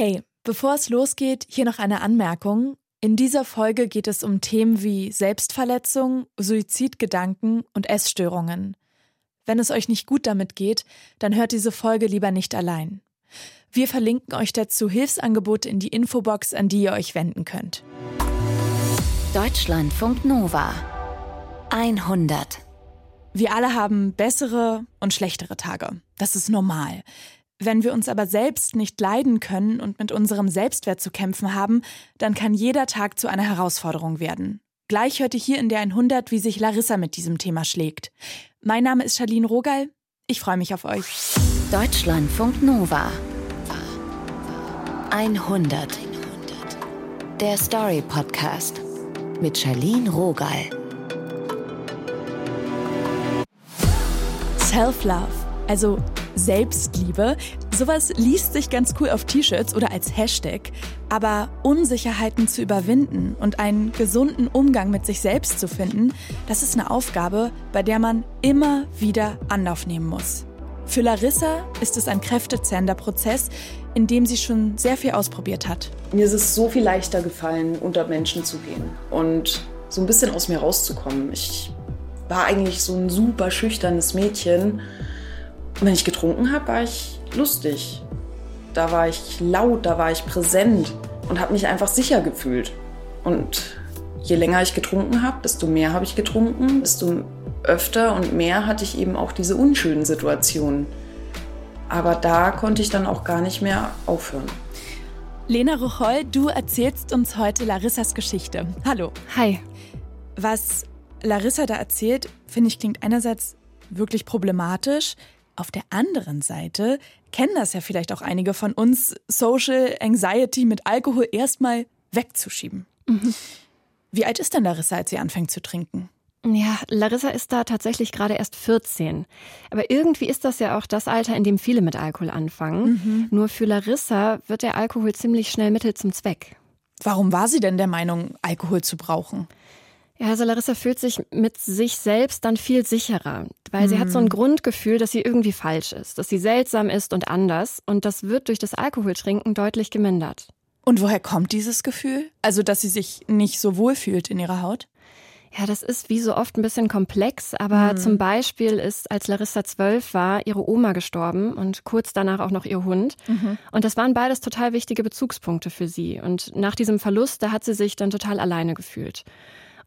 Hey, bevor es losgeht, hier noch eine Anmerkung. In dieser Folge geht es um Themen wie Selbstverletzung, Suizidgedanken und Essstörungen. Wenn es euch nicht gut damit geht, dann hört diese Folge lieber nicht allein. Wir verlinken euch dazu Hilfsangebote in die Infobox, an die ihr euch wenden könnt. Deutschlandfunk Nova 100 Wir alle haben bessere und schlechtere Tage. Das ist normal. Wenn wir uns aber selbst nicht leiden können und mit unserem Selbstwert zu kämpfen haben, dann kann jeder Tag zu einer Herausforderung werden. Gleich hört ihr hier in der 100, wie sich Larissa mit diesem Thema schlägt. Mein Name ist Charlene Rogal. Ich freue mich auf euch. Deutschlandfunk Nova 100 Der Story Podcast mit Charlene Rogal. Self-Love, also Selbstliebe, sowas liest sich ganz cool auf T-Shirts oder als Hashtag. Aber Unsicherheiten zu überwinden und einen gesunden Umgang mit sich selbst zu finden, das ist eine Aufgabe, bei der man immer wieder Anlauf nehmen muss. Für Larissa ist es ein kräftezehrender Prozess, in dem sie schon sehr viel ausprobiert hat. Mir ist es so viel leichter gefallen, unter Menschen zu gehen und so ein bisschen aus mir rauszukommen. Ich war eigentlich so ein super schüchternes Mädchen. Und wenn ich getrunken habe, war ich lustig. Da war ich laut, da war ich präsent und habe mich einfach sicher gefühlt. Und je länger ich getrunken habe, desto mehr habe ich getrunken, desto öfter und mehr hatte ich eben auch diese unschönen Situationen. Aber da konnte ich dann auch gar nicht mehr aufhören. Lena Ruchol, du erzählst uns heute Larissas Geschichte. Hallo. Hi. Was Larissa da erzählt, finde ich, klingt einerseits wirklich problematisch. Auf der anderen Seite kennen das ja vielleicht auch einige von uns, Social Anxiety mit Alkohol erstmal wegzuschieben. Mhm. Wie alt ist denn Larissa, als sie anfängt zu trinken? Ja, Larissa ist da tatsächlich gerade erst 14. Aber irgendwie ist das ja auch das Alter, in dem viele mit Alkohol anfangen. Mhm. Nur für Larissa wird der Alkohol ziemlich schnell Mittel zum Zweck. Warum war sie denn der Meinung, Alkohol zu brauchen? Ja, also Larissa fühlt sich mit sich selbst dann viel sicherer, weil mhm. sie hat so ein mhm. Grundgefühl, dass sie irgendwie falsch ist, dass sie seltsam ist und anders und das wird durch das Alkoholtrinken deutlich gemindert. Und woher kommt dieses Gefühl? Also, dass sie sich nicht so wohl fühlt in ihrer Haut? Ja, das ist wie so oft ein bisschen komplex, aber mhm. zum Beispiel ist, als Larissa zwölf war, ihre Oma gestorben und kurz danach auch noch ihr Hund. Mhm. Und das waren beides total wichtige Bezugspunkte für sie. Und nach diesem Verlust, da hat sie sich dann total alleine gefühlt.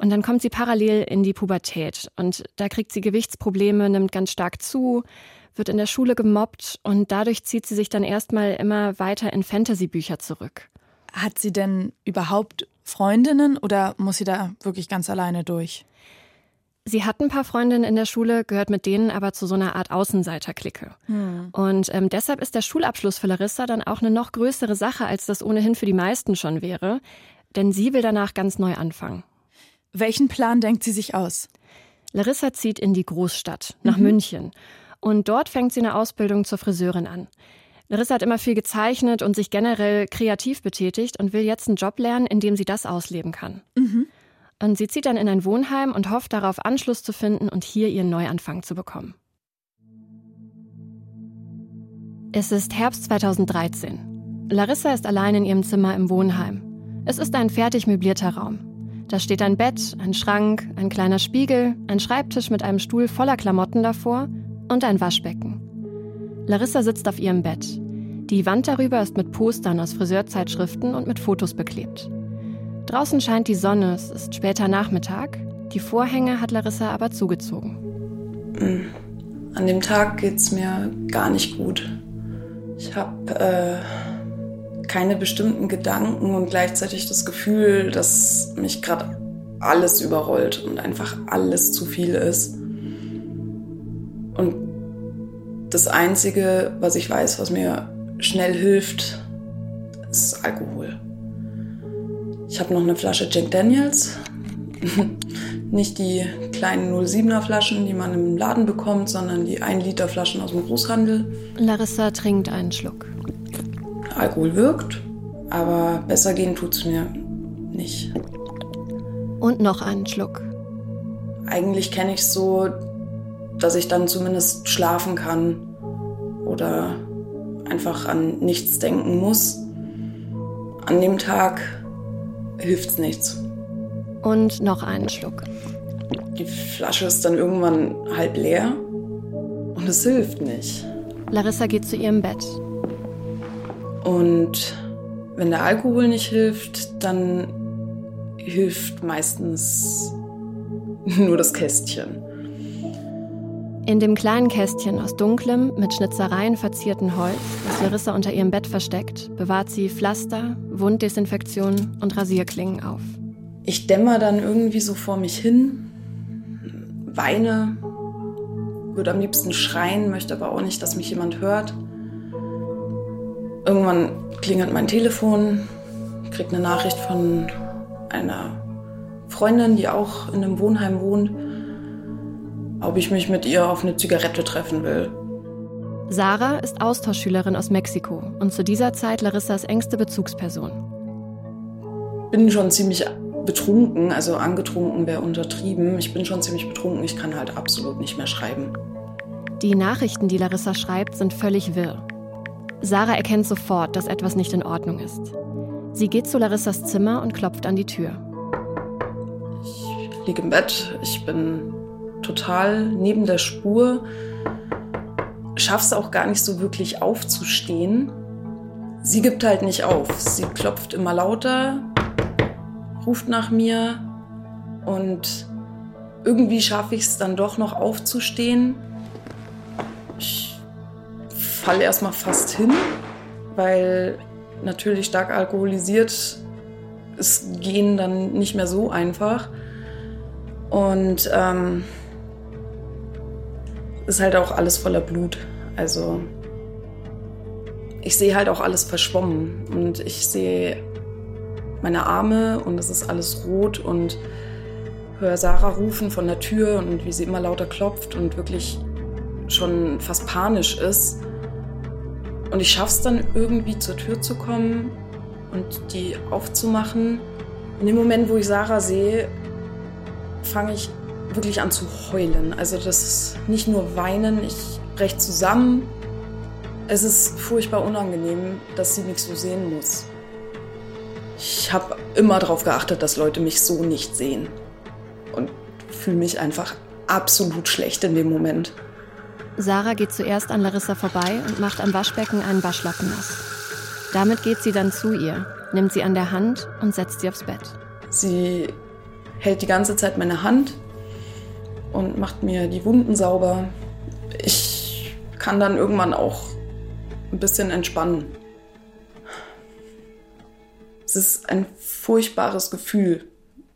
Und dann kommt sie parallel in die Pubertät und da kriegt sie Gewichtsprobleme, nimmt ganz stark zu, wird in der Schule gemobbt und dadurch zieht sie sich dann erstmal immer weiter in Fantasy-Bücher zurück. Hat sie denn überhaupt Freundinnen oder muss sie da wirklich ganz alleine durch? Sie hat ein paar Freundinnen in der Schule, gehört mit denen aber zu so einer Art Außenseiterklicke. Hm. Und ähm, deshalb ist der Schulabschluss für Larissa dann auch eine noch größere Sache, als das ohnehin für die meisten schon wäre. Denn sie will danach ganz neu anfangen. Welchen Plan denkt sie sich aus? Larissa zieht in die Großstadt, nach mhm. München. Und dort fängt sie eine Ausbildung zur Friseurin an. Larissa hat immer viel gezeichnet und sich generell kreativ betätigt und will jetzt einen Job lernen, in dem sie das ausleben kann. Mhm. Und sie zieht dann in ein Wohnheim und hofft darauf, Anschluss zu finden und hier ihren Neuanfang zu bekommen. Es ist Herbst 2013. Larissa ist allein in ihrem Zimmer im Wohnheim. Es ist ein fertig möblierter Raum. Da steht ein Bett, ein Schrank, ein kleiner Spiegel, ein Schreibtisch mit einem Stuhl voller Klamotten davor und ein Waschbecken. Larissa sitzt auf ihrem Bett. Die Wand darüber ist mit Postern aus Friseurzeitschriften und mit Fotos beklebt. Draußen scheint die Sonne, es ist später Nachmittag. Die Vorhänge hat Larissa aber zugezogen. Hm. An dem Tag geht es mir gar nicht gut. Ich habe äh keine bestimmten Gedanken und gleichzeitig das Gefühl, dass mich gerade alles überrollt und einfach alles zu viel ist. Und das Einzige, was ich weiß, was mir schnell hilft, ist Alkohol. Ich habe noch eine Flasche Jack Daniels. Nicht die kleinen 07er Flaschen, die man im Laden bekommt, sondern die 1 Liter Flaschen aus dem Großhandel. Larissa trinkt einen Schluck. Alkohol wirkt, aber besser gehen tut es mir nicht. Und noch einen Schluck. Eigentlich kenne ich es so, dass ich dann zumindest schlafen kann oder einfach an nichts denken muss. An dem Tag hilft's nichts. Und noch einen Schluck. Die Flasche ist dann irgendwann halb leer und es hilft nicht. Larissa geht zu ihrem Bett. Und wenn der Alkohol nicht hilft, dann hilft meistens nur das Kästchen. In dem kleinen Kästchen aus dunklem, mit Schnitzereien verzierten Holz, das Larissa unter ihrem Bett versteckt, bewahrt sie Pflaster, Wunddesinfektion und Rasierklingen auf. Ich dämmer dann irgendwie so vor mich hin, weine, würde am liebsten schreien, möchte aber auch nicht, dass mich jemand hört. Irgendwann klingelt mein Telefon, kriege eine Nachricht von einer Freundin, die auch in einem Wohnheim wohnt, ob ich mich mit ihr auf eine Zigarette treffen will. Sarah ist Austauschschülerin aus Mexiko und zu dieser Zeit Larissas engste Bezugsperson. Bin schon ziemlich betrunken, also angetrunken wäre untertrieben. Ich bin schon ziemlich betrunken, ich kann halt absolut nicht mehr schreiben. Die Nachrichten, die Larissa schreibt, sind völlig wirr. Sarah erkennt sofort, dass etwas nicht in Ordnung ist. Sie geht zu Larissas Zimmer und klopft an die Tür. Ich liege im Bett, ich bin total neben der Spur, schaff's auch gar nicht so wirklich aufzustehen. Sie gibt halt nicht auf. Sie klopft immer lauter, ruft nach mir und irgendwie schaffe ich es dann doch noch aufzustehen. Ich falle erstmal fast hin, weil natürlich stark alkoholisiert ist Gehen dann nicht mehr so einfach. Und ähm, ist halt auch alles voller Blut. Also ich sehe halt auch alles verschwommen und ich sehe meine Arme und es ist alles rot und höre Sarah rufen von der Tür und wie sie immer lauter klopft und wirklich schon fast panisch ist. Und ich schaffe es dann irgendwie zur Tür zu kommen und die aufzumachen. In dem Moment, wo ich Sarah sehe, fange ich wirklich an zu heulen. Also das ist nicht nur weinen, ich breche zusammen. Es ist furchtbar unangenehm, dass sie mich so sehen muss. Ich habe immer darauf geachtet, dass Leute mich so nicht sehen. Und fühle mich einfach absolut schlecht in dem Moment. Sarah geht zuerst an Larissa vorbei und macht am Waschbecken einen Waschlappen nass. Damit geht sie dann zu ihr, nimmt sie an der Hand und setzt sie aufs Bett. Sie hält die ganze Zeit meine Hand und macht mir die Wunden sauber. Ich kann dann irgendwann auch ein bisschen entspannen. Es ist ein furchtbares Gefühl,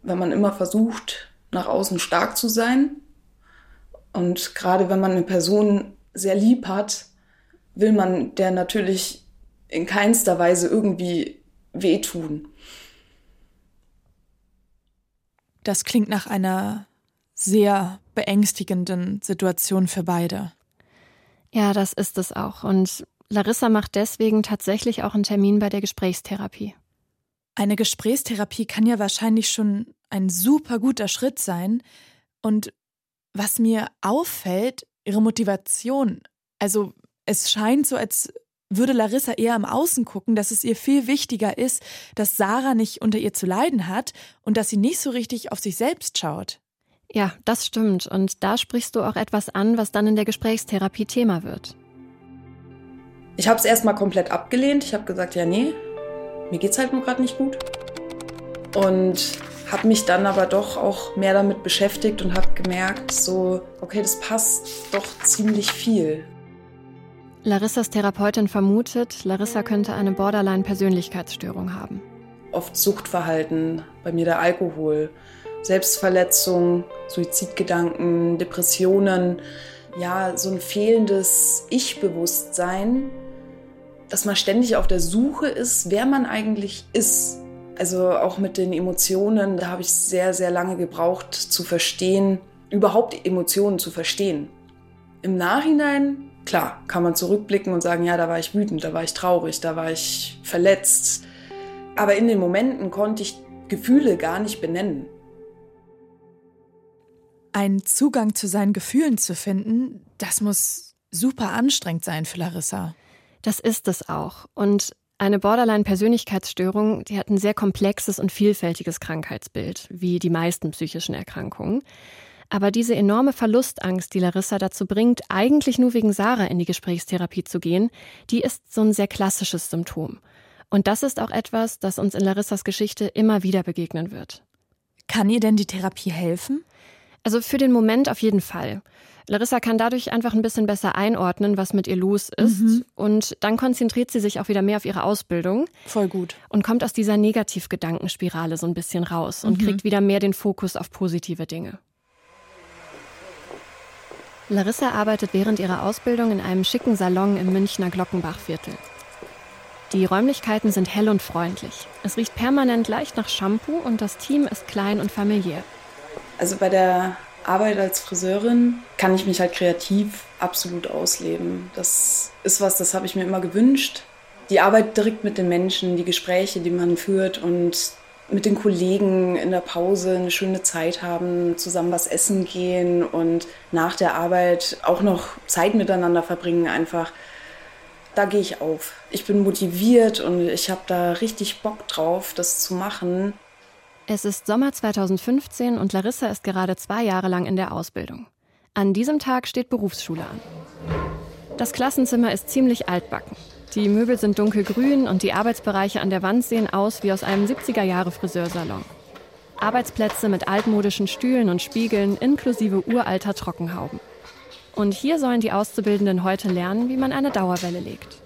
wenn man immer versucht, nach außen stark zu sein. Und gerade wenn man eine Person sehr lieb hat, will man der natürlich in keinster Weise irgendwie wehtun. Das klingt nach einer sehr beängstigenden Situation für beide. Ja, das ist es auch. Und Larissa macht deswegen tatsächlich auch einen Termin bei der Gesprächstherapie. Eine Gesprächstherapie kann ja wahrscheinlich schon ein super guter Schritt sein. Und was mir auffällt, ihre Motivation. Also es scheint so, als würde Larissa eher im Außen gucken, dass es ihr viel wichtiger ist, dass Sarah nicht unter ihr zu leiden hat und dass sie nicht so richtig auf sich selbst schaut. Ja, das stimmt. Und da sprichst du auch etwas an, was dann in der Gesprächstherapie Thema wird. Ich habe es erstmal komplett abgelehnt. Ich habe gesagt, ja, nee, mir geht's halt nur gerade nicht gut. Und habe mich dann aber doch auch mehr damit beschäftigt und habe gemerkt, so, okay, das passt doch ziemlich viel. Larissas Therapeutin vermutet, Larissa könnte eine Borderline-Persönlichkeitsstörung haben. Oft Suchtverhalten, bei mir der Alkohol, Selbstverletzung, Suizidgedanken, Depressionen, ja, so ein fehlendes Ich-Bewusstsein, dass man ständig auf der Suche ist, wer man eigentlich ist. Also auch mit den Emotionen, da habe ich sehr, sehr lange gebraucht zu verstehen, überhaupt Emotionen zu verstehen. Im Nachhinein, klar, kann man zurückblicken und sagen, ja, da war ich wütend, da war ich traurig, da war ich verletzt. Aber in den Momenten konnte ich Gefühle gar nicht benennen einen Zugang zu seinen Gefühlen zu finden, das muss super anstrengend sein für Larissa. Das ist es auch. Und Eine Borderline-Persönlichkeitsstörung, die hat ein sehr komplexes und vielfältiges Krankheitsbild, wie die meisten psychischen Erkrankungen. Aber diese enorme Verlustangst, die Larissa dazu bringt, eigentlich nur wegen Sarah in die Gesprächstherapie zu gehen, die ist so ein sehr klassisches Symptom. Und das ist auch etwas, das uns in Larissas Geschichte immer wieder begegnen wird. Kann ihr denn die Therapie helfen? Also für den Moment auf jeden Fall. Larissa kann dadurch einfach ein bisschen besser einordnen, was mit ihr los ist. Mhm. Und dann konzentriert sie sich auch wieder mehr auf ihre Ausbildung. Voll gut. Und kommt aus dieser Negativgedankenspirale so ein bisschen raus und mhm. kriegt wieder mehr den Fokus auf positive Dinge. Larissa arbeitet während ihrer Ausbildung in einem schicken Salon im Münchner Glockenbachviertel. Die Räumlichkeiten sind hell und freundlich. Es riecht permanent leicht nach Shampoo und das Team ist klein und familiär. Also bei der Arbeit als Friseurin kann ich mich halt kreativ absolut ausleben. Das ist was, das habe ich mir immer gewünscht. Die Arbeit direkt mit den Menschen, die Gespräche, die man führt und mit den Kollegen in der Pause eine schöne Zeit haben, zusammen was essen gehen und nach der Arbeit auch noch Zeit miteinander verbringen einfach. Da gehe ich auf. Ich bin motiviert und ich habe da richtig Bock drauf, das zu machen. Es ist Sommer 2015 und Larissa ist gerade zwei Jahre lang in der Ausbildung. An diesem Tag steht Berufsschule an. Das Klassenzimmer ist ziemlich altbacken. Die Möbel sind dunkelgrün und die Arbeitsbereiche an der Wand sehen aus wie aus einem 70er-Jahre-Friseursalon. Arbeitsplätze mit altmodischen Stühlen und Spiegeln inklusive uralter Trockenhauben. Und hier sollen die Auszubildenden heute lernen, wie man eine Dauerwelle legt.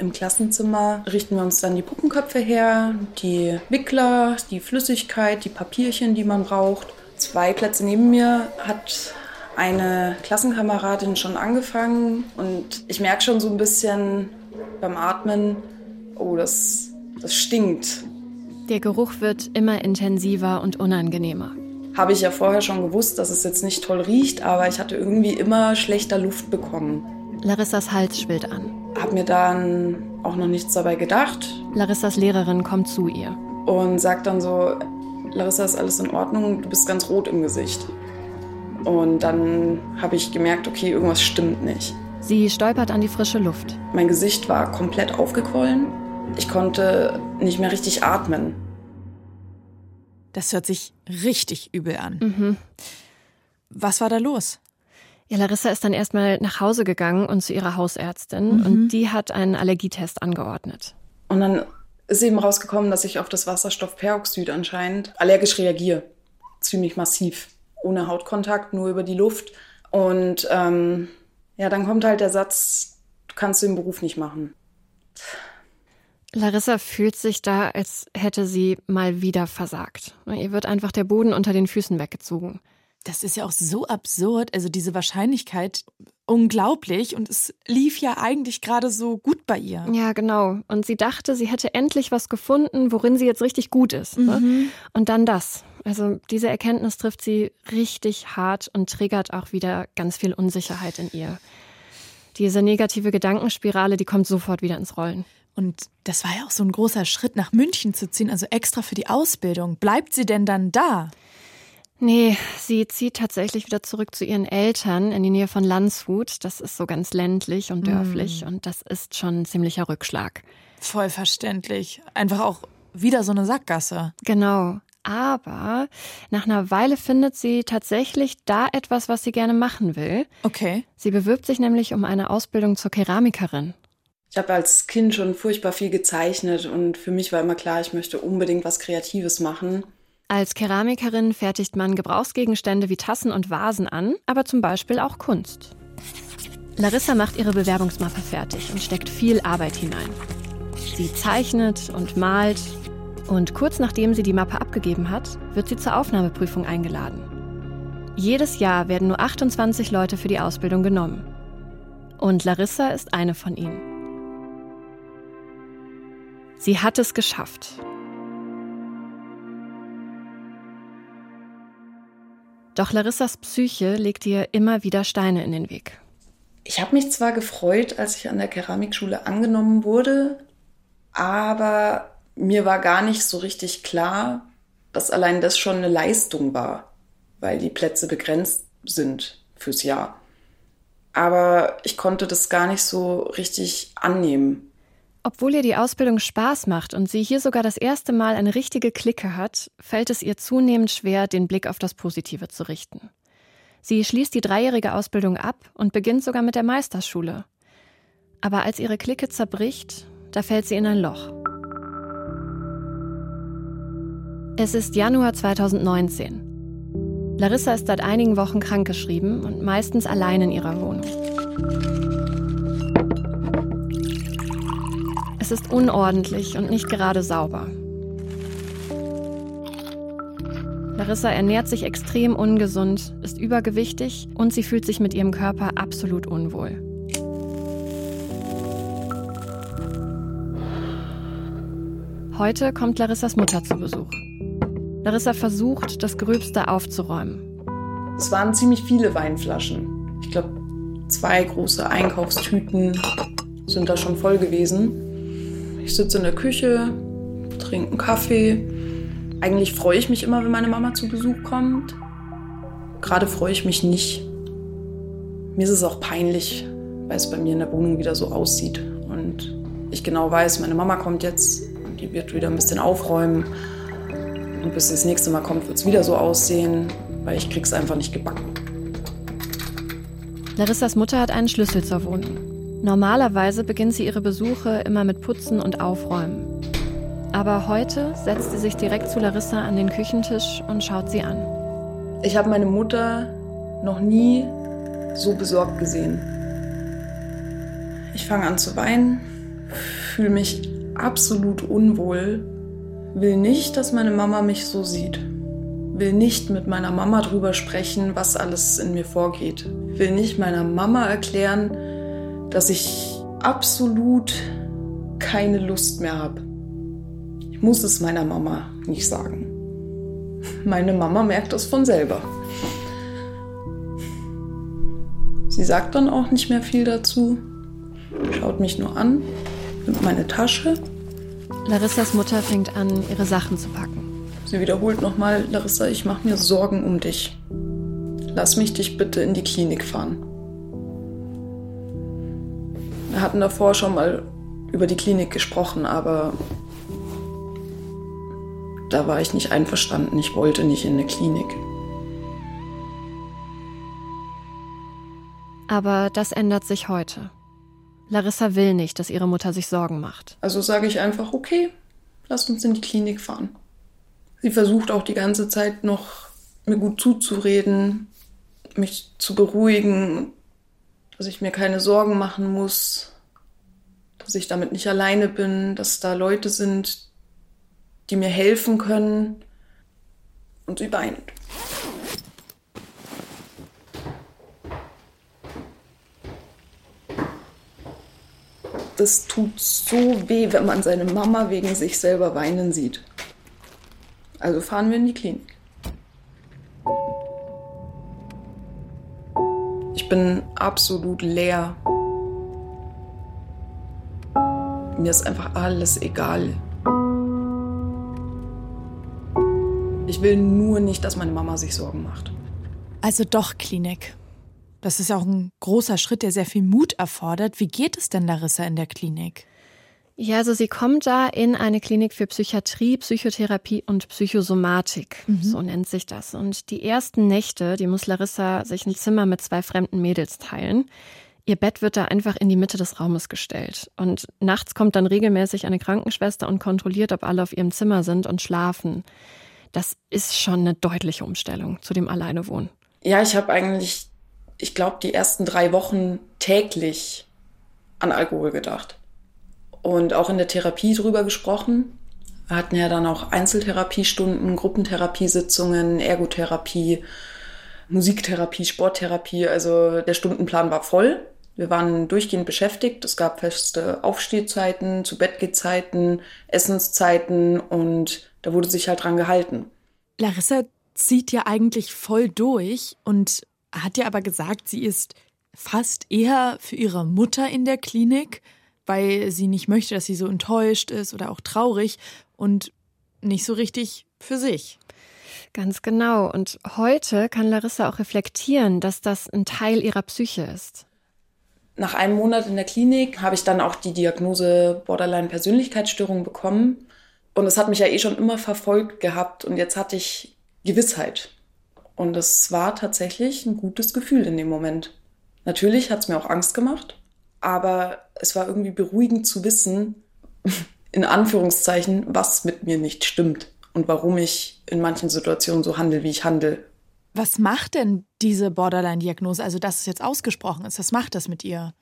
Im Klassenzimmer richten wir uns dann die Puppenköpfe her, die Wickler, die Flüssigkeit, die Papierchen, die man braucht. Zwei Plätze neben mir hat eine Klassenkameradin schon angefangen und ich merke schon so ein bisschen beim Atmen, oh, das, das stinkt. Der Geruch wird immer intensiver und unangenehmer. Habe ich ja vorher schon gewusst, dass es jetzt nicht toll riecht, aber ich hatte irgendwie immer schlechter Luft bekommen. Larissas Hals schwillt an. Hab mir dann auch noch nichts dabei gedacht. Larissas Lehrerin kommt zu ihr. Und sagt dann so, Larissa, ist alles in Ordnung? Du bist ganz rot im Gesicht. Und dann habe ich gemerkt, okay, irgendwas stimmt nicht. Sie stolpert an die frische Luft. Mein Gesicht war komplett aufgequollen. Ich konnte nicht mehr richtig atmen. Das hört sich richtig übel an. Mhm. Was war da los? Ja, Larissa ist dann erstmal nach Hause gegangen und zu ihrer Hausärztin mhm. und die hat einen Allergietest angeordnet. Und dann ist eben rausgekommen, dass ich auf das Wasserstoffperoxid anscheinend allergisch reagiere. Ziemlich massiv. Ohne Hautkontakt, nur über die Luft. Und ähm, ja, dann kommt halt der Satz, du kannst den Beruf nicht machen. Larissa fühlt sich da, als hätte sie mal wieder versagt. Ihr wird einfach der Boden unter den Füßen weggezogen. Das ist ja auch so absurd, also diese Wahrscheinlichkeit unglaublich und es lief ja eigentlich gerade so gut bei ihr. Ja, genau. Und sie dachte, sie hätte endlich was gefunden, worin sie jetzt richtig gut ist. Ne? Mhm. Und dann das. Also diese Erkenntnis trifft sie richtig hart und triggert auch wieder ganz viel Unsicherheit in ihr. Diese negative Gedankenspirale, die kommt sofort wieder ins Rollen. Und das war ja auch so ein großer Schritt, nach München zu ziehen, also extra für die Ausbildung. Bleibt sie denn dann da? Nee, sie zieht tatsächlich wieder zurück zu ihren Eltern in die Nähe von Landshut. Das ist so ganz ländlich und dörflich mm. und das ist schon ein ziemlicher Rückschlag. Voll verständlich. Einfach auch wieder so eine Sackgasse. Genau. Aber nach einer Weile findet sie tatsächlich da etwas, was sie gerne machen will. Okay. Sie bewirbt sich nämlich um eine Ausbildung zur Keramikerin. Ich habe als Kind schon furchtbar viel gezeichnet und für mich war immer klar, ich möchte unbedingt was Kreatives machen. Als Keramikerin fertigt man Gebrauchsgegenstände wie Tassen und Vasen an, aber zum Beispiel auch Kunst. Larissa macht ihre Bewerbungsmappe fertig und steckt viel Arbeit hinein. Sie zeichnet und malt und kurz nachdem sie die Mappe abgegeben hat, wird sie zur Aufnahmeprüfung eingeladen. Jedes Jahr werden nur 28 Leute für die Ausbildung genommen. Und Larissa ist eine von ihnen. Sie hat es geschafft Doch Larissas Psyche legt ihr immer wieder Steine in den Weg. Ich habe mich zwar gefreut, als ich an der Keramikschule angenommen wurde, aber mir war gar nicht so richtig klar, dass allein das schon eine Leistung war, weil die Plätze begrenzt sind fürs Jahr. Aber ich konnte das gar nicht so richtig annehmen. Obwohl ihr die Ausbildung Spaß macht und sie hier sogar das erste Mal eine richtige Clique hat, fällt es ihr zunehmend schwer, den Blick auf das Positive zu richten. Sie schließt die dreijährige Ausbildung ab und beginnt sogar mit der Meisterschule. Aber als ihre Clique zerbricht, da fällt sie in ein Loch. Es ist Januar 2019. Larissa ist seit einigen Wochen krankgeschrieben und meistens allein in ihrer Wohnung. Es ist unordentlich und nicht gerade sauber. Larissa ernährt sich extrem ungesund, ist übergewichtig und sie fühlt sich mit ihrem Körper absolut unwohl. Heute kommt Larissas Mutter zu Besuch. Larissa versucht, das Gröbste aufzuräumen. Es waren ziemlich viele Weinflaschen. Ich glaube, zwei große Einkaufstüten sind da schon voll gewesen. Ich sitze in der Küche, trinke einen Kaffee. Eigentlich freue ich mich immer, wenn meine Mama zu Besuch kommt. Gerade freue ich mich nicht. Mir ist es auch peinlich, weil es bei mir in der Wohnung wieder so aussieht. Und ich genau weiß, meine Mama kommt jetzt und die wird wieder ein bisschen aufräumen. Und bis sie das nächste Mal kommt, wird es wieder so aussehen, weil ich krieg's einfach nicht gebacken. Larissas Mutter hat einen Schlüssel zur Wohnung. Normalerweise beginnt sie ihre Besuche immer mit Putzen und Aufräumen. Aber heute setzt sie sich direkt zu Larissa an den Küchentisch und schaut sie an. Ich habe meine Mutter noch nie so besorgt gesehen. Ich fange an zu weinen, fühle mich absolut unwohl will nicht, dass meine Mama mich so sieht. Will nicht mit meiner Mama drüber sprechen, was alles in mir vorgeht. Will nicht meiner Mama erklären, dass ich absolut keine Lust mehr habe. Ich muss es meiner Mama nicht sagen. Meine Mama merkt das von selber. Sie sagt dann auch nicht mehr viel dazu, schaut mich nur an, nimmt meine Tasche Larissas Mutter fängt an, ihre Sachen zu packen. Sie wiederholt nochmal, Larissa, ich mache mir Sorgen um dich. Lass mich dich bitte in die Klinik fahren. Wir hatten davor schon mal über die Klinik gesprochen, aber da war ich nicht einverstanden. Ich wollte nicht in eine Klinik. Aber das ändert sich heute. Larissa will nicht, dass ihre Mutter sich Sorgen macht. Also sage ich einfach, okay, lass uns in die Klinik fahren. Sie versucht auch die ganze Zeit noch mir gut zuzureden, mich zu beruhigen, dass ich mir keine Sorgen machen muss, dass ich damit nicht alleine bin, dass da Leute sind, die mir helfen können. Und sie weint. das tut so weh, wenn man seine Mama wegen sich selber weinen sieht. Also fahren wir in die Klinik. Ich bin absolut leer. Mir ist einfach alles egal. Ich will nur nicht, dass meine Mama sich Sorgen macht. Also doch Klinik. Das ist auch ein großer Schritt, der sehr viel Mut erfordert. Wie geht es denn Larissa in der Klinik? Ja, also sie kommt da in eine Klinik für Psychiatrie, Psychotherapie und Psychosomatik. Mhm. So nennt sich das. Und die ersten Nächte, die muss Larissa sich ein Zimmer mit zwei fremden Mädels teilen. Ihr Bett wird da einfach in die Mitte des Raumes gestellt. Und nachts kommt dann regelmäßig eine Krankenschwester und kontrolliert, ob alle auf ihrem Zimmer sind und schlafen. Das ist schon eine deutliche Umstellung zu dem Alleinewohnen. Ja, ich habe eigentlich ich glaube, die ersten drei Wochen täglich an Alkohol gedacht. Und auch in der Therapie drüber gesprochen. Wir hatten ja dann auch Einzeltherapiestunden, Gruppentherapiesitzungen, Ergotherapie, Musiktherapie, Sporttherapie. Also der Stundenplan war voll. Wir waren durchgehend beschäftigt. Es gab feste Aufstehzeiten, zu Bettgehzeiten, Essenszeiten und da wurde sich halt dran gehalten. Larissa zieht ja eigentlich voll durch und hat ja aber gesagt, sie ist fast eher für ihre Mutter in der Klinik, weil sie nicht möchte, dass sie so enttäuscht ist oder auch traurig und nicht so richtig für sich. Ganz genau. Und heute kann Larissa auch reflektieren, dass das ein Teil ihrer Psyche ist. Nach einem Monat in der Klinik habe ich dann auch die Diagnose Borderline-Persönlichkeitsstörung bekommen. Und es hat mich ja eh schon immer verfolgt gehabt. Und jetzt hatte ich Gewissheit. Und es war tatsächlich ein gutes Gefühl in dem Moment. Natürlich hat es mir auch Angst gemacht, aber es war irgendwie beruhigend zu wissen, in Anführungszeichen, was mit mir nicht stimmt und warum ich in manchen Situationen so handle, wie ich handle. Was macht denn diese Borderline-Diagnose, also dass es jetzt ausgesprochen ist, was macht das mit ihr?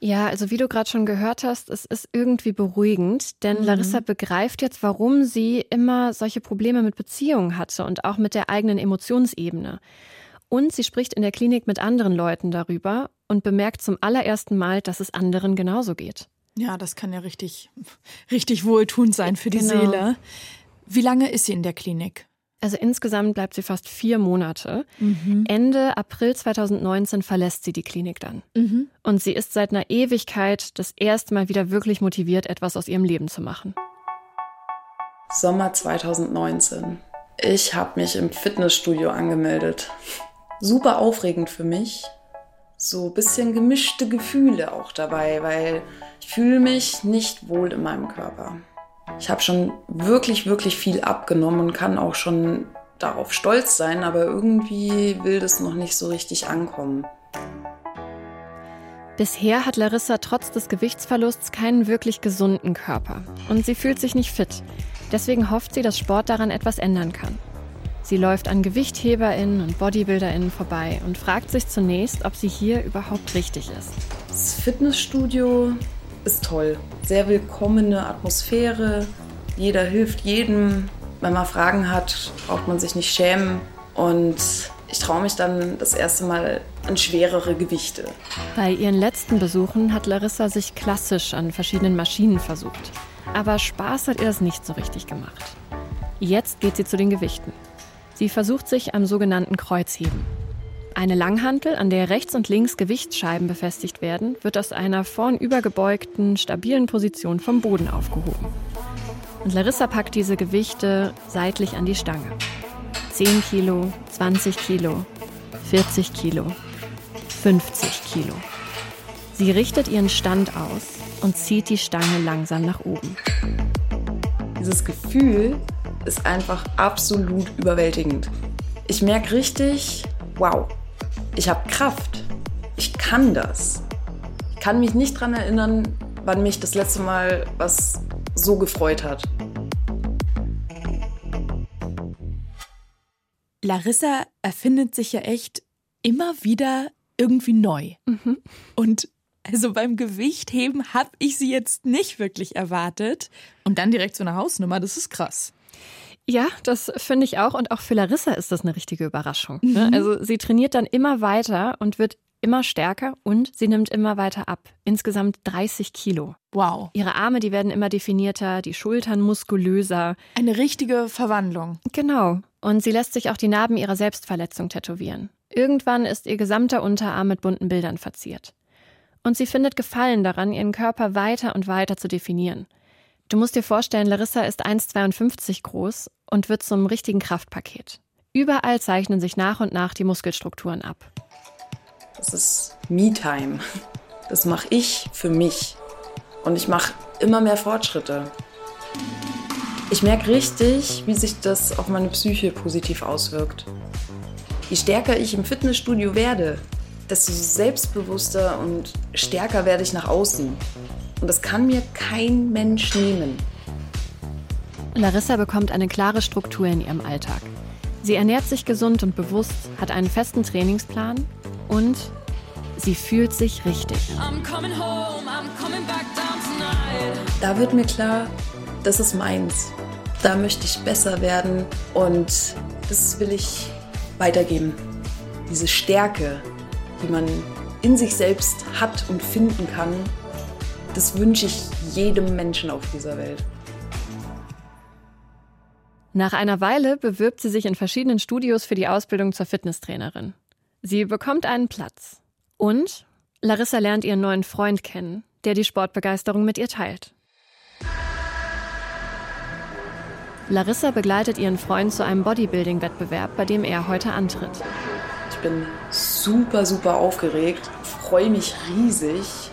Ja, also wie du gerade schon gehört hast, es ist irgendwie beruhigend, denn mhm. Larissa begreift jetzt, warum sie immer solche Probleme mit Beziehungen hatte und auch mit der eigenen Emotionsebene. Und sie spricht in der Klinik mit anderen Leuten darüber und bemerkt zum allerersten Mal, dass es anderen genauso geht. Ja, das kann ja richtig, richtig wohltuend sein für die genau. Seele. Wie lange ist sie in der Klinik? Also insgesamt bleibt sie fast vier Monate. Mhm. Ende April 2019 verlässt sie die Klinik dann. Mhm. Und sie ist seit einer Ewigkeit das erste Mal wieder wirklich motiviert, etwas aus ihrem Leben zu machen. Sommer 2019. Ich habe mich im Fitnessstudio angemeldet. Super aufregend für mich. So ein bisschen gemischte Gefühle auch dabei, weil ich fühle mich nicht wohl in meinem Körper. Ich habe schon wirklich, wirklich viel abgenommen und kann auch schon darauf stolz sein, aber irgendwie will das noch nicht so richtig ankommen. Bisher hat Larissa trotz des Gewichtsverlusts keinen wirklich gesunden Körper und sie fühlt sich nicht fit. Deswegen hofft sie, dass Sport daran etwas ändern kann. Sie läuft an GewichtheberInnen und BodybuilderInnen vorbei und fragt sich zunächst, ob sie hier überhaupt richtig ist. Das Fitnessstudio ist toll. Sehr willkommene Atmosphäre. Jeder hilft jedem. Wenn man Fragen hat, braucht man sich nicht schämen. Und ich traue mich dann das erste Mal an schwerere Gewichte. Bei ihren letzten Besuchen hat Larissa sich klassisch an verschiedenen Maschinen versucht. Aber Spaß hat ihr das nicht so richtig gemacht. Jetzt geht sie zu den Gewichten. Sie versucht sich am sogenannten Kreuzheben. Eine Langhantel, an der rechts und links Gewichtsscheiben befestigt werden, wird aus einer vornübergebeugten, stabilen Position vom Boden aufgehoben. Und Larissa packt diese Gewichte seitlich an die Stange. 10 Kilo, 20 Kilo, 40 Kilo, 50 Kilo. Sie richtet ihren Stand aus und zieht die Stange langsam nach oben. Dieses Gefühl ist einfach absolut überwältigend. Ich merke richtig, wow, ich habe Kraft. Ich kann das. Ich kann mich nicht daran erinnern, wann mich das letzte Mal was so gefreut hat. Larissa erfindet sich ja echt immer wieder irgendwie neu. Mhm. Und also beim Gewichtheben habe ich sie jetzt nicht wirklich erwartet. Und dann direkt so eine Hausnummer, das ist krass. Ja, das finde ich auch. Und auch für Larissa ist das eine richtige Überraschung. Ne? Mhm. Also sie trainiert dann immer weiter und wird immer stärker und sie nimmt immer weiter ab. Insgesamt 30 Kilo. Wow. Ihre Arme, die werden immer definierter, die Schultern muskulöser. Eine richtige Verwandlung. Genau. Und sie lässt sich auch die Narben ihrer Selbstverletzung tätowieren. Irgendwann ist ihr gesamter Unterarm mit bunten Bildern verziert. Und sie findet Gefallen daran, ihren Körper weiter und weiter zu definieren. Du musst dir vorstellen, Larissa ist 1,52 groß und wird zum richtigen Kraftpaket. Überall zeichnen sich nach und nach die Muskelstrukturen ab. Das ist Me-Time. Das mache ich für mich. Und ich mache immer mehr Fortschritte. Ich merke richtig, wie sich das auf meine Psyche positiv auswirkt. Je stärker ich im Fitnessstudio werde, desto selbstbewusster und stärker werde ich nach außen. Und das kann mir kein Mensch nehmen. Larissa bekommt eine klare Struktur in ihrem Alltag. Sie ernährt sich gesund und bewusst, hat einen festen Trainingsplan und sie fühlt sich richtig. Home, da wird mir klar, das ist meins. Da möchte ich besser werden und das will ich weitergeben. Diese Stärke, die man in sich selbst hat und finden kann, das wünsche ich jedem Menschen auf dieser Welt. Nach einer Weile bewirbt sie sich in verschiedenen Studios für die Ausbildung zur Fitnesstrainerin. Sie bekommt einen Platz. Und Larissa lernt ihren neuen Freund kennen, der die Sportbegeisterung mit ihr teilt. Larissa begleitet ihren Freund zu einem Bodybuilding-Wettbewerb, bei dem er heute antritt. Ich bin super, super aufgeregt, freue mich riesig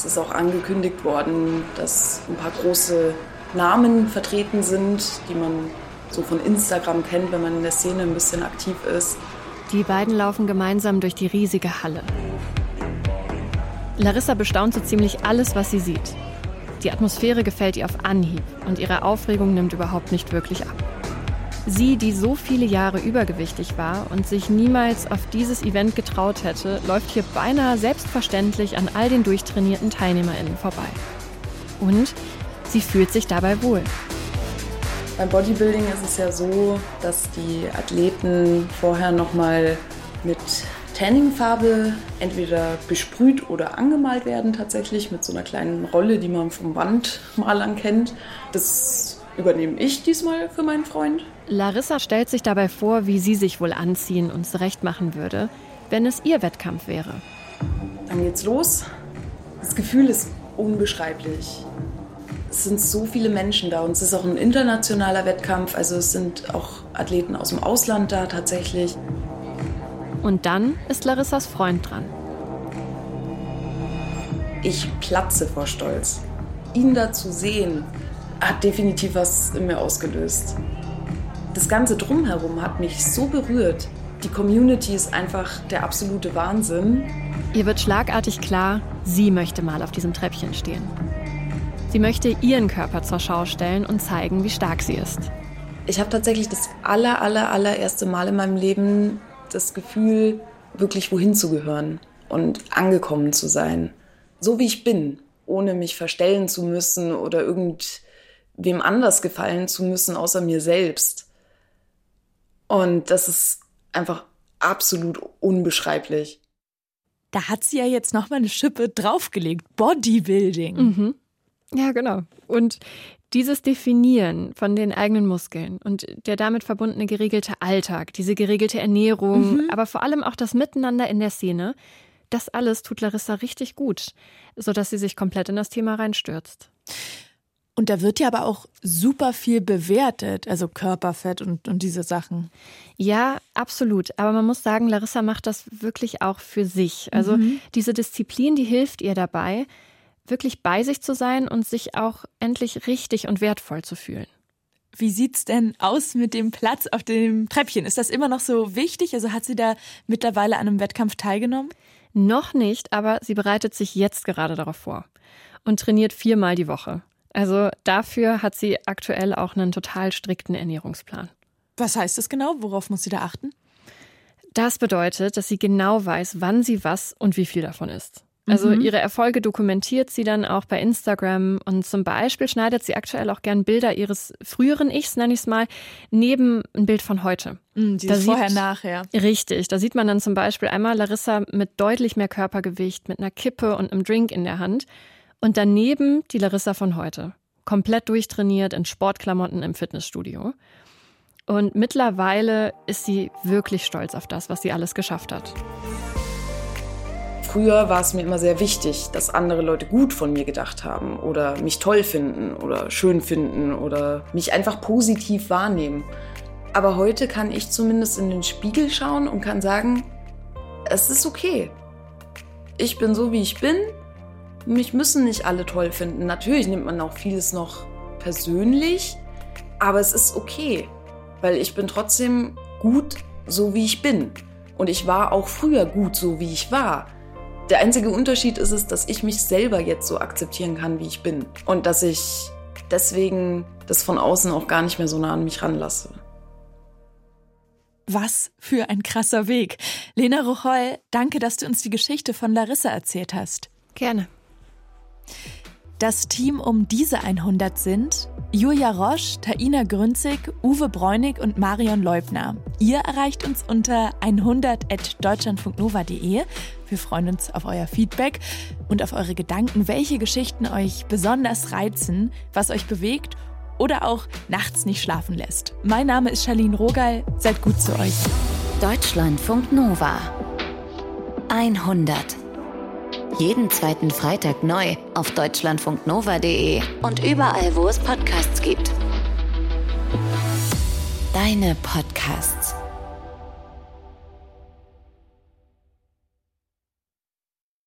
Es ist auch angekündigt worden, dass ein paar große Namen vertreten sind, die man so von Instagram kennt, wenn man in der Szene ein bisschen aktiv ist. Die beiden laufen gemeinsam durch die riesige Halle. Larissa bestaunt so ziemlich alles, was sie sieht. Die Atmosphäre gefällt ihr auf Anhieb und ihre Aufregung nimmt überhaupt nicht wirklich ab. Sie, die so viele Jahre übergewichtig war und sich niemals auf dieses Event getraut hätte, läuft hier beinahe selbstverständlich an all den durchtrainierten TeilnehmerInnen vorbei. Und sie fühlt sich dabei wohl. Beim Bodybuilding ist es ja so, dass die Athleten vorher nochmal mit Tanningfarbe entweder besprüht oder angemalt werden tatsächlich mit so einer kleinen Rolle, die man vom Wandmalern kennt. Das übernehme ich diesmal für meinen Freund. Larissa stellt sich dabei vor, wie sie sich wohl anziehen und zurechtmachen würde, wenn es ihr Wettkampf wäre. Dann geht's los. Das Gefühl ist unbeschreiblich. Es sind so viele Menschen da und es ist auch ein internationaler Wettkampf. Also es sind auch Athleten aus dem Ausland da tatsächlich. Und dann ist Larissas Freund dran. Ich platze vor Stolz. Ihn da zu sehen, hat definitiv was in mir ausgelöst. Das Ganze drumherum hat mich so berührt. Die Community ist einfach der absolute Wahnsinn. Ihr wird schlagartig klar, sie möchte mal auf diesem Treppchen stehen. Sie möchte ihren Körper zur Schau stellen und zeigen, wie stark sie ist. Ich habe tatsächlich das aller, aller, allererste Mal in meinem Leben das Gefühl, wirklich wohin zu gehören und angekommen zu sein. So wie ich bin, ohne mich verstellen zu müssen oder irgendwem anders gefallen zu müssen, außer mir selbst. Und das ist einfach absolut unbeschreiblich. Da hat sie ja jetzt nochmal eine Schippe draufgelegt. Bodybuilding. Mhm. Ja, genau. Und dieses Definieren von den eigenen Muskeln und der damit verbundene geregelte Alltag, diese geregelte Ernährung, mhm. aber vor allem auch das Miteinander in der Szene, das alles tut Larissa richtig gut, sodass sie sich komplett in das Thema reinstürzt. Und da wird ja aber auch super viel bewertet, also Körperfett und, und diese Sachen. Ja, absolut. Aber man muss sagen, Larissa macht das wirklich auch für sich. Also mhm. diese Disziplin, die hilft ihr dabei, wirklich bei sich zu sein und sich auch endlich richtig und wertvoll zu fühlen. Wie sieht's denn aus mit dem Platz auf dem Treppchen? Ist das immer noch so wichtig? Also hat sie da mittlerweile an einem Wettkampf teilgenommen? Noch nicht, aber sie bereitet sich jetzt gerade darauf vor und trainiert viermal die Woche. Also dafür hat sie aktuell auch einen total strikten Ernährungsplan. Was heißt das genau? Worauf muss sie da achten? Das bedeutet, dass sie genau weiß, wann sie was und wie viel davon isst. Also mhm. ihre Erfolge dokumentiert sie dann auch bei Instagram und zum Beispiel schneidet sie aktuell auch gern Bilder ihres früheren Ichs, nenne ich es mal, neben ein Bild von heute. Dieses da vorher, nachher. Richtig, da sieht man dann zum Beispiel einmal Larissa mit deutlich mehr Körpergewicht, mit einer Kippe und einem Drink in der Hand und daneben die Larissa von heute, komplett durchtrainiert in Sportklamotten im Fitnessstudio. Und mittlerweile ist sie wirklich stolz auf das, was sie alles geschafft hat. Früher war es mir immer sehr wichtig, dass andere Leute gut von mir gedacht haben oder mich toll finden oder schön finden oder mich einfach positiv wahrnehmen. Aber heute kann ich zumindest in den Spiegel schauen und kann sagen, es ist okay. Ich bin so, wie ich bin. Mich müssen nicht alle toll finden. Natürlich nimmt man auch vieles noch persönlich, aber es ist okay, weil ich bin trotzdem gut, so wie ich bin. Und ich war auch früher gut, so wie ich war. Der einzige Unterschied ist es, dass ich mich selber jetzt so akzeptieren kann, wie ich bin. Und dass ich deswegen das von außen auch gar nicht mehr so nah an mich ranlasse. Was für ein krasser Weg. Lena Rocholl, danke, dass du uns die Geschichte von Larissa erzählt hast. Gerne. Das Team um diese 100 sind Julia Roche, Taina Grünzig, Uwe Bräunig und Marion Leubner. Ihr erreicht uns unter 100.deutschlandfunknova.de. Wir freuen uns auf euer Feedback und auf eure Gedanken, welche Geschichten euch besonders reizen, was euch bewegt oder auch nachts nicht schlafen lässt. Mein Name ist Charlene Rogal. Seid gut zu euch. Deutschlandfunk Nova 100 jeden zweiten Freitag neu auf deutschlandfunknova.de und überall, wo es Podcasts gibt. Deine Podcasts.